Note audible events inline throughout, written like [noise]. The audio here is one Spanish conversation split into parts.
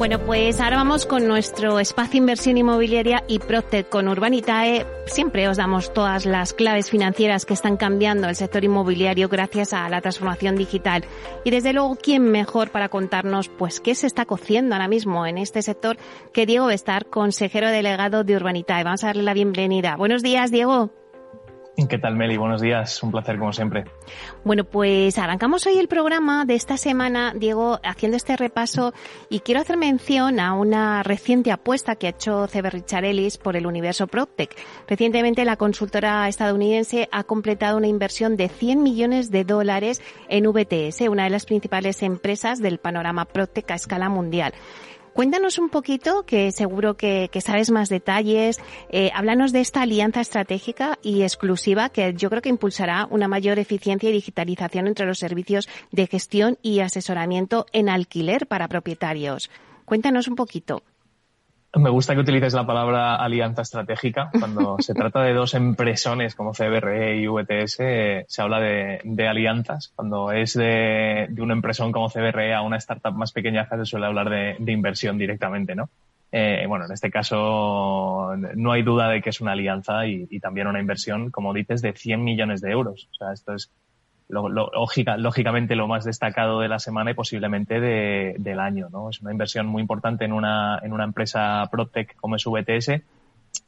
Bueno, pues ahora vamos con nuestro espacio inversión inmobiliaria y Proctet con Urbanitae. Siempre os damos todas las claves financieras que están cambiando el sector inmobiliario gracias a la transformación digital. Y desde luego, ¿quién mejor para contarnos pues qué se está cociendo ahora mismo en este sector que Diego Bestar, consejero delegado de Urbanitae? Vamos a darle la bienvenida. Buenos días, Diego. [laughs] ¿Qué tal, Meli? Buenos días. Un placer, como siempre. Bueno, pues arrancamos hoy el programa de esta semana, Diego, haciendo este repaso y quiero hacer mención a una reciente apuesta que ha hecho CB por el universo PropTech. Recientemente la consultora estadounidense ha completado una inversión de 100 millones de dólares en VTS, una de las principales empresas del panorama PropTech a escala mundial. Cuéntanos un poquito, que seguro que, sabes más detalles. Eh, háblanos de esta alianza estratégica y exclusiva que yo creo que impulsará una mayor eficiencia y digitalización entre los servicios de gestión y asesoramiento en alquiler para propietarios. Cuéntanos un poquito. Me gusta que utilices la palabra alianza estratégica. Cuando [laughs] se trata de dos empresones como CBRE y VTS, se habla de, alianzas. Cuando es de, una empresón como CBRE a una startup más pequeña, se suele hablar de, inversión directamente, ¿no? Eh, bueno, en este caso no hay duda de que es una alianza y, y, también una inversión, como dices, de 100 millones de euros. O sea, esto es lógicamente lo más destacado de la semana y posiblemente del año. ¿no? Es una inversión muy importante en una, en una empresa PropTech como es VTS.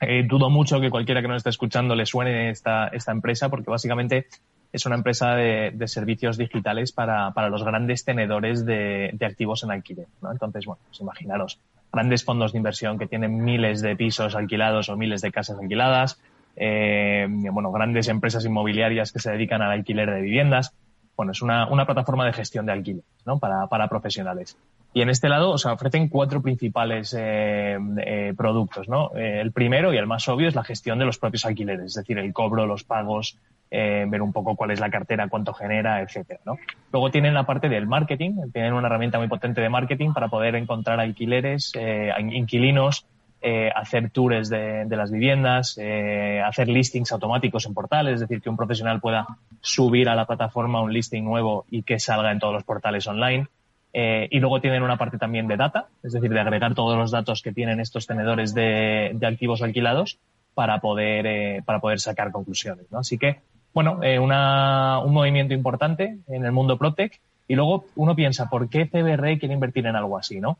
Eh, dudo mucho que cualquiera que nos esté escuchando le suene esta, esta empresa porque básicamente es una empresa de, servicios digitales para, para, los grandes tenedores de, de activos en alquiler. ¿no? Entonces, bueno, pues imaginaros, grandes fondos de inversión que tienen miles de pisos alquilados o miles de casas alquiladas, eh, bueno, grandes empresas inmobiliarias que se dedican al alquiler de viviendas. Bueno, es una, una plataforma de gestión de alquiler ¿no? para, para profesionales. Y en este lado, o sea, ofrecen cuatro principales eh, eh, productos, ¿no? Eh, el primero y el más obvio es la gestión de los propios alquileres, es decir, el cobro, los pagos, eh, ver un poco cuál es la cartera, cuánto genera, etcétera, ¿no? Luego tienen la parte del marketing, tienen una herramienta muy potente de marketing para poder encontrar alquileres, inquilinos eh, hacer tours de, las viviendas, eh, hacer listings automáticos en portales, es decir, que un profesional pueda subir a la plataforma un listing nuevo y que salga en todos los portales online. Eh, y luego tienen una parte también de data, es decir, de agregar todos los datos que tienen estos tenedores de, activos alquilados para poder, para poder sacar conclusiones. ¿no? Así que, bueno, una, un movimiento importante en el mundo Protec. Y luego uno piensa, ¿por qué CBR quiere invertir en algo así? ¿no?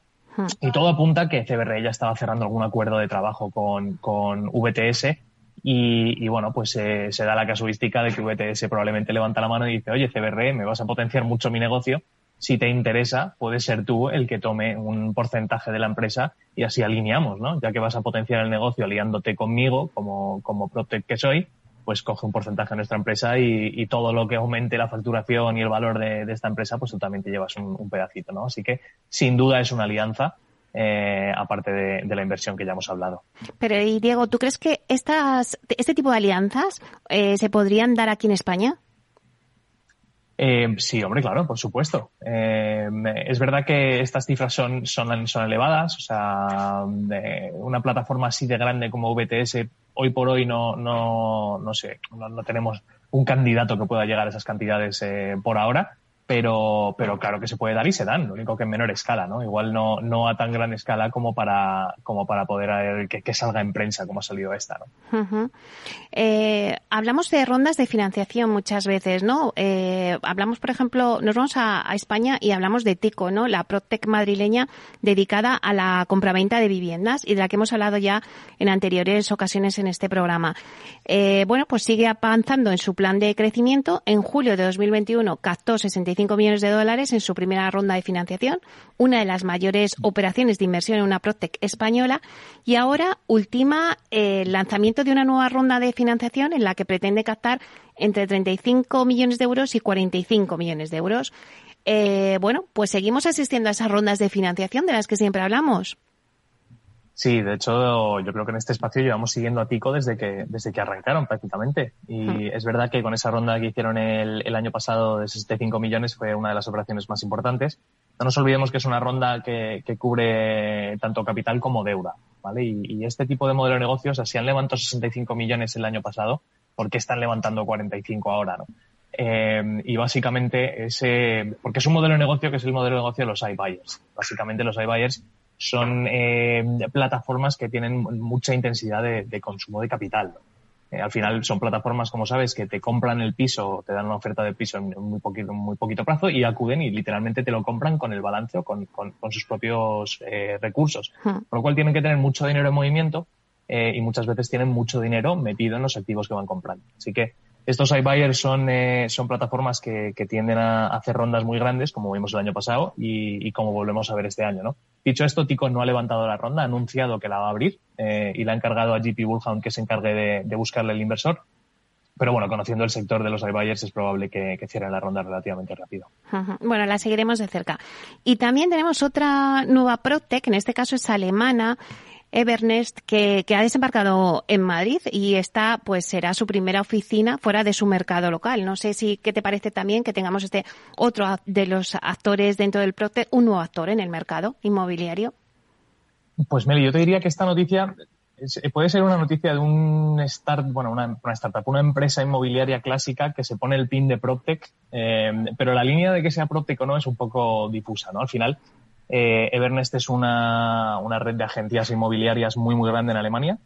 Y todo apunta que CBR ya estaba cerrando algún acuerdo de trabajo con, con VTS y, bueno, pues eh, se da la casuística de que VTS probablemente levanta la mano y dice, oye, CBR, me vas a potenciar mucho mi negocio. Si te interesa, puedes ser tú el que tome un porcentaje de la empresa y así alineamos, ¿no? Ya que vas a potenciar el negocio aliándote conmigo como, como Protect que soy, pues coge un porcentaje de nuestra empresa y, todo lo que aumente la facturación y el valor de, esta empresa, pues tú también te llevas un, pedacito, ¿no? Así que sin duda es una alianza. Eh, aparte de, la inversión que ya hemos hablado. Pero, y Diego, ¿tú crees que estas, este tipo de alianzas eh, se podrían dar aquí en España? Eh, sí, hombre, claro, por supuesto. es verdad que estas cifras son, son, elevadas, o sea, una plataforma así de grande como VTS hoy por hoy no, no, no sé, no, no tenemos un candidato que pueda llegar a esas cantidades eh, por ahora pero, pero claro que se puede dar y se dan, lo único que en menor escala, ¿no? Igual no, no a tan gran escala como para, como para poder que, salga en prensa como ha salido esta, ¿no? Eh, hablamos de rondas de financiación muchas veces, ¿no? Eh, hablamos, por ejemplo, nos vamos a, España y hablamos de TICO, ¿no? La Protec madrileña dedicada a la compraventa de viviendas y de la que hemos hablado ya en anteriores ocasiones en este programa. Eh, bueno, pues sigue avanzando en su plan de crecimiento. En julio de 2021 captó 65 millones de dólares en su primera ronda de financiación, una de las mayores operaciones de inversión en una Protec española, y ahora ultima eh, el lanzamiento de una nueva ronda de financiación en la que pretende captar entre 35 millones de euros y 45 millones de euros. Eh, bueno, pues seguimos asistiendo a esas rondas de financiación de las que siempre hablamos. Sí, de hecho, yo creo que en este espacio llevamos siguiendo a Tico desde que, desde que arrancaron prácticamente. Y hmm. es verdad que con esa ronda que hicieron el, el año pasado de 65 millones fue una de las operaciones más importantes. No nos olvidemos que es una ronda que, que cubre tanto capital como deuda, ¿vale? Y, y, este tipo de modelo de negocios, así han levantado 65 millones el año pasado, ¿por qué están levantando 45 ahora, no? Eh, y básicamente ese, porque es un modelo de negocio que es el modelo de negocio de los iBuyers. Básicamente los iBuyers son eh, plataformas que tienen mucha intensidad de, consumo de capital. Eh, al final son plataformas, como sabes, que te compran el piso, te dan una oferta de piso en muy poquito, muy poquito plazo y acuden y literalmente te lo compran con el balance o con, sus propios eh, recursos. Por lo cual tienen que tener mucho dinero en movimiento y muchas veces tienen mucho dinero metido en los activos que van comprando. Así que estos iBuyers son, eh, son plataformas que, que, tienden a hacer rondas muy grandes, como vimos el año pasado y, y, como volvemos a ver este año. ¿no? Dicho esto, Tico no ha levantado la ronda, ha anunciado que la va a abrir eh, y la ha encargado a GP Bullhound que se encargue de, buscarle el inversor. Pero bueno, conociendo el sector de los iBuyers es probable que, que cierren la ronda relativamente rápido. Bueno, la seguiremos de cerca. Y también tenemos otra nueva PropTech, en este caso es alemana, Evernest, que, ha desembarcado en Madrid y esta pues será su primera oficina fuera de su mercado local. No sé si qué te parece también que tengamos este otro de los actores dentro del Procter, un nuevo actor en el mercado inmobiliario. Pues Meli, yo te diría que esta noticia puede ser una noticia de un start, bueno, una, startup, una empresa inmobiliaria clásica que se pone el pin de PropTech, eh, pero la línea de que sea PropTech o no es un poco difusa, ¿no? Al final, eh, Evernest es una, una, red de agencias inmobiliarias muy, muy grande en Alemania,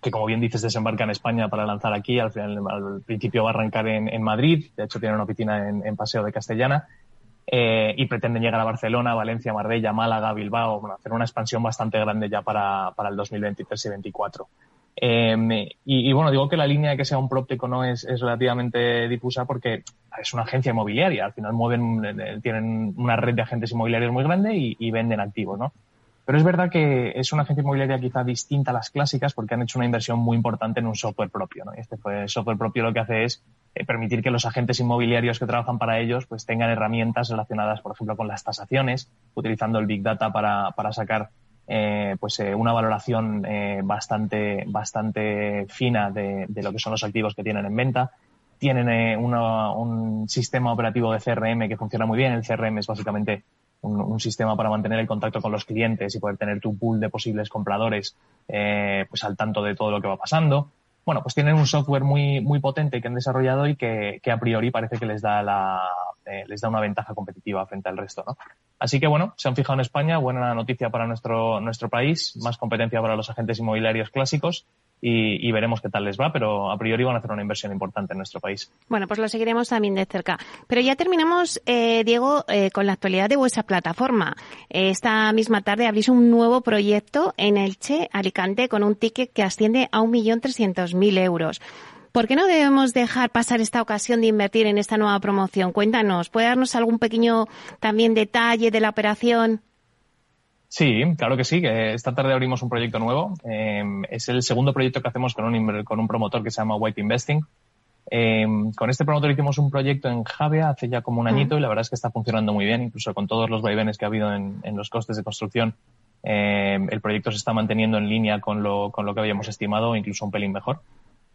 que como bien dices desembarca en España para lanzar aquí. Al, final, al principio va a arrancar en, Madrid, de hecho tiene una oficina en, en Paseo de Castellana. Eh, y pretenden llegar a Barcelona, Valencia, Marbella, Málaga, Bilbao, bueno, hacer una expansión bastante grande ya para, para el 2023 y 2024. Eh, y, bueno, digo que la línea de que sea un próptico no es, es, relativamente difusa porque es una agencia inmobiliaria. Al final mueven, eh, tienen una red de agentes inmobiliarios muy grande y, venden activos, ¿no? Pero es verdad que es una agencia inmobiliaria quizá distinta a las clásicas porque han hecho una inversión muy importante en un software propio, ¿no? Este software propio lo que hace es eh, permitir que los agentes inmobiliarios que trabajan para ellos pues tengan herramientas relacionadas, por ejemplo, con las tasaciones, utilizando el Big Data para, para sacar eh, pues eh, una valoración eh, bastante, bastante fina de, de, lo que son los activos que tienen en venta. Tienen eh, un sistema operativo de CRM que funciona muy bien. El CRM es básicamente un, un, sistema para mantener el contacto con los clientes y poder tener tu pool de posibles compradores eh, pues al tanto de todo lo que va pasando. Bueno, pues tienen un software muy, muy potente que han desarrollado y que, que a priori parece que les da la, eh, les da una ventaja competitiva frente al resto, ¿no? Así que bueno, se han fijado en España, buena noticia para nuestro, nuestro país, más competencia para los agentes inmobiliarios clásicos y, veremos qué tal les va, pero a priori van a hacer una inversión importante en nuestro país. Bueno, pues lo seguiremos también de cerca. Pero ya terminamos, eh, Diego, eh, con la actualidad de vuestra plataforma. esta misma tarde abrís un nuevo proyecto en Elche, Alicante, con un ticket que asciende a 1.300.000 euros. ¿Por qué no debemos dejar pasar esta ocasión de invertir en esta nueva promoción? Cuéntanos, ¿puede darnos algún pequeño también detalle de la operación? Sí, claro que sí. Que esta tarde abrimos un proyecto nuevo. Eh, es el segundo proyecto que hacemos con un, con un promotor que se llama White Investing. Eh, con este promotor hicimos un proyecto en Javia hace ya como un añito y la verdad es que está funcionando muy bien, incluso con todos los vaivenes que ha habido en, en los costes de construcción. Eh, el proyecto se está manteniendo en línea con lo, con lo que habíamos estimado, incluso un pelín mejor.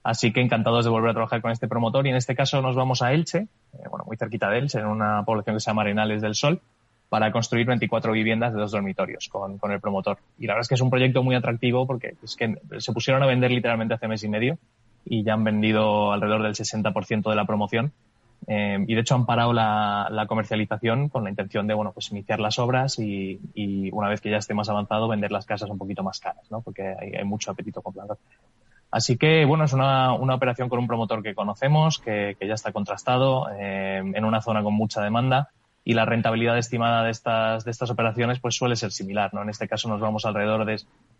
Así que encantados de volver a trabajar con este promotor y en este caso nos vamos a Elche, eh, bueno, muy cerquita de Elche, en una población que se llama Arenales del Sol, para construir 24 viviendas de dos dormitorios con, con, el promotor. Y la verdad es que es un proyecto muy atractivo porque es que se pusieron a vender literalmente hace mes y medio y ya han vendido alrededor del 60% de la promoción. Eh, y de hecho han parado la, la, comercialización con la intención de, bueno, pues iniciar las obras y, y, una vez que ya esté más avanzado vender las casas un poquito más caras, ¿no? Porque hay, mucho apetito comprador. Así que, bueno, es una, una, operación con un promotor que conocemos, que, que ya está contrastado, eh, en una zona con mucha demanda y la rentabilidad estimada de estas, de estas operaciones pues suele ser similar, ¿no? En este caso nos vamos alrededor de,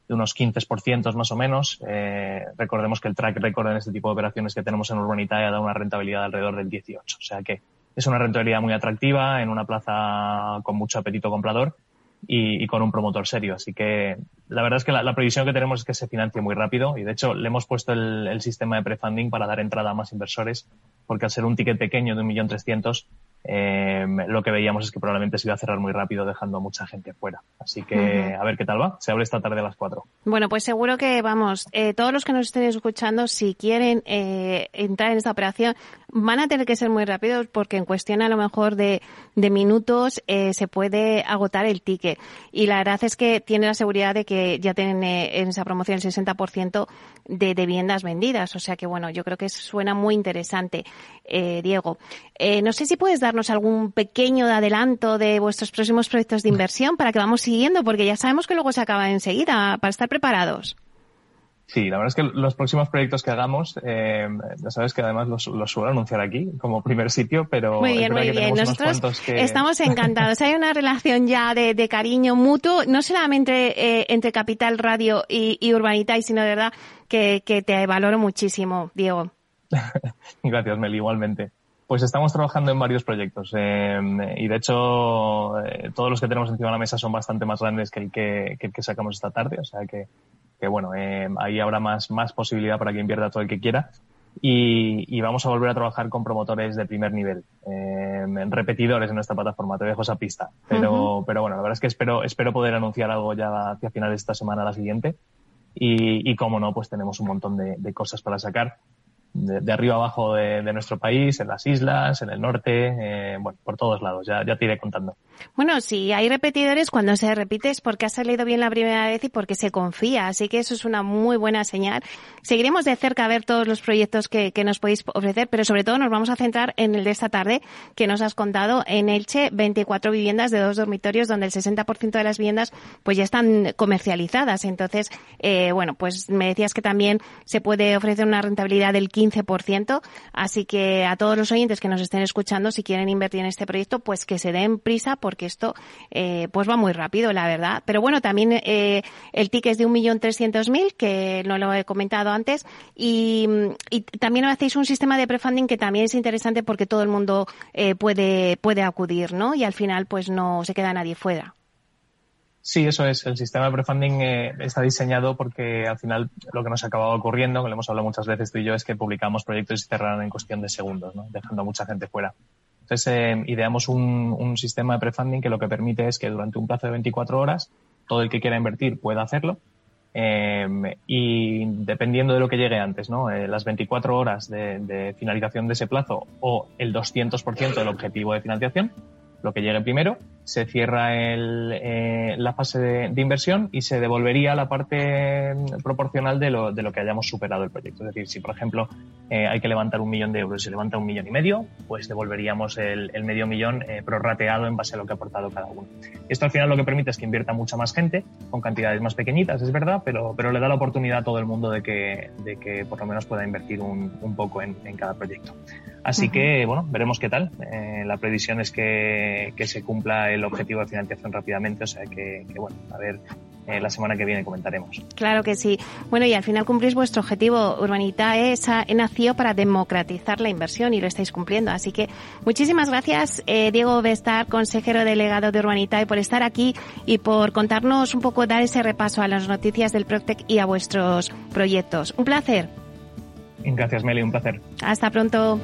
de unos 15% más o menos. Eh, recordemos que el track record en este tipo de operaciones que tenemos en Urbanitae da una rentabilidad de alrededor del 18. O sea que es una rentabilidad muy atractiva en una plaza con mucho apetito comprador y, y, con un promotor serio. Así que la verdad es que la, la, previsión que tenemos es que se financie muy rápido y de hecho le hemos puesto el, el sistema de prefunding para dar entrada a más inversores porque al ser un ticket pequeño de un millón trescientos Em, lo que veíamos es que probablemente se iba a cerrar muy rápido dejando a mucha gente fuera. Así que a ver qué tal va. Se abre esta tarde a las 4. Bueno, pues seguro que vamos, eh, todos los que nos estén escuchando, si quieren eh, entrar en esta operación, van a tener que ser muy rápidos porque en cuestión a lo mejor de, de minutos eh, se puede agotar el ticket. Y la verdad es que tiene la seguridad de que ya tienen en esa promoción el 60% de, de viviendas vendidas. O sea que bueno, yo creo que suena muy interesante, Diego. no sé si puedes dar algún pequeño adelanto de vuestros próximos proyectos de inversión para que vamos siguiendo? Porque ya sabemos que luego se acaba enseguida, para estar preparados. Sí, la verdad es que los próximos proyectos que hagamos, eh, ya sabes que además los, suelo anunciar aquí como primer sitio, pero muy bien, muy bien. Nosotros estamos [laughs] encantados. Hay una relación ya de, cariño mutuo, no solamente eh, entre Capital Radio y, y Urbanita, sino de verdad que, que te valoro muchísimo, Diego. [laughs] Gracias, Meli, igualmente. Pues estamos trabajando en varios proyectos em, y de hecho eh, todos los que tenemos encima de la mesa son bastante más grandes que el que, que, sacamos esta tarde, o sea que, que bueno, em, ahí habrá más, más posibilidad para que invierta todo el que quiera. Y, y vamos a volver a trabajar con promotores de primer nivel, eh, repetidores en nuestra plataforma, te dejo esa pista, pero, pero bueno, la verdad es que espero, espero poder anunciar algo ya hacia final de esta semana, la siguiente. Y, y como no, pues tenemos un montón de, de cosas para sacar de, arriba abajo de, nuestro país, en las islas, en el norte, eh, bueno, por todos lados. Ya, ya te iré contando. Bueno, si hay repetidores, cuando se repite es porque ha salido bien la primera vez y porque se confía. Así que eso es una muy buena señal. Seguiremos de cerca a ver todos los proyectos que, que nos podéis ofrecer, pero sobre todo nos vamos a centrar en el de esta tarde que nos has contado en Elche, 24 viviendas de dos dormitorios donde el 60% de las viviendas pues ya están comercializadas. Entonces, eh, bueno, pues me decías que también se puede ofrecer una rentabilidad del 15 15%. Así que a todos los oyentes que nos estén escuchando, si quieren invertir en este proyecto, pues que se den prisa porque esto eh, pues va muy rápido, la verdad. Pero bueno, también eh, el ticket es de 1.300.000, que no lo he comentado antes. Y, también hacéis un sistema de prefunding que también es interesante porque todo el mundo eh, puede, puede acudir, ¿no? Y al final pues no se queda nadie fuera. Sí, eso es. El sistema de prefunding eh, está diseñado porque al final lo que nos ha acabado ocurriendo, que lo hemos hablado muchas veces tú y yo, es que publicamos proyectos y cerraron en cuestión de segundos, ¿no? dejando a mucha gente fuera. Entonces, eh, ideamos un, un, sistema de prefunding que lo que permite es que durante un plazo de 24 horas todo el que quiera invertir pueda hacerlo. Eh, y dependiendo de lo que llegue antes, ¿no? Eh, las 24 horas de, de, finalización de ese plazo o el 200% del objetivo de financiación, lo que llegue primero, se cierra el, eh, la fase de, inversión y se devolvería la parte mm, proporcional de lo, de lo que hayamos superado el proyecto. Es decir, si por ejemplo eh, hay que levantar un millón de euros y se levanta un millón y medio, pues devolveríamos el, el medio millón eh, prorrateado en base a lo que ha aportado cada uno. Esto al final lo que permite es que invierta mucha más gente, con cantidades más pequeñitas, es verdad, pero, pero le da la oportunidad a todo el mundo de que, de que por lo menos pueda invertir un, un poco en, en, cada proyecto. Así que, bueno, veremos qué tal. Eh, la previsión es que, que se cumpla el objetivo de financiación rápidamente, o sea que, bueno, a ver, eh, la semana que viene comentaremos. Claro que sí. Bueno, y al final cumplís vuestro objetivo. Urbanita esa nació para democratizar la inversión y lo estáis cumpliendo. Así que muchísimas gracias, eh, Diego Bestar, consejero delegado de Urbanita, por estar aquí y por contarnos un poco, dar ese repaso a las noticias del Proctec y a vuestros proyectos. Un placer. Gracias, Meli, un placer. Hasta pronto.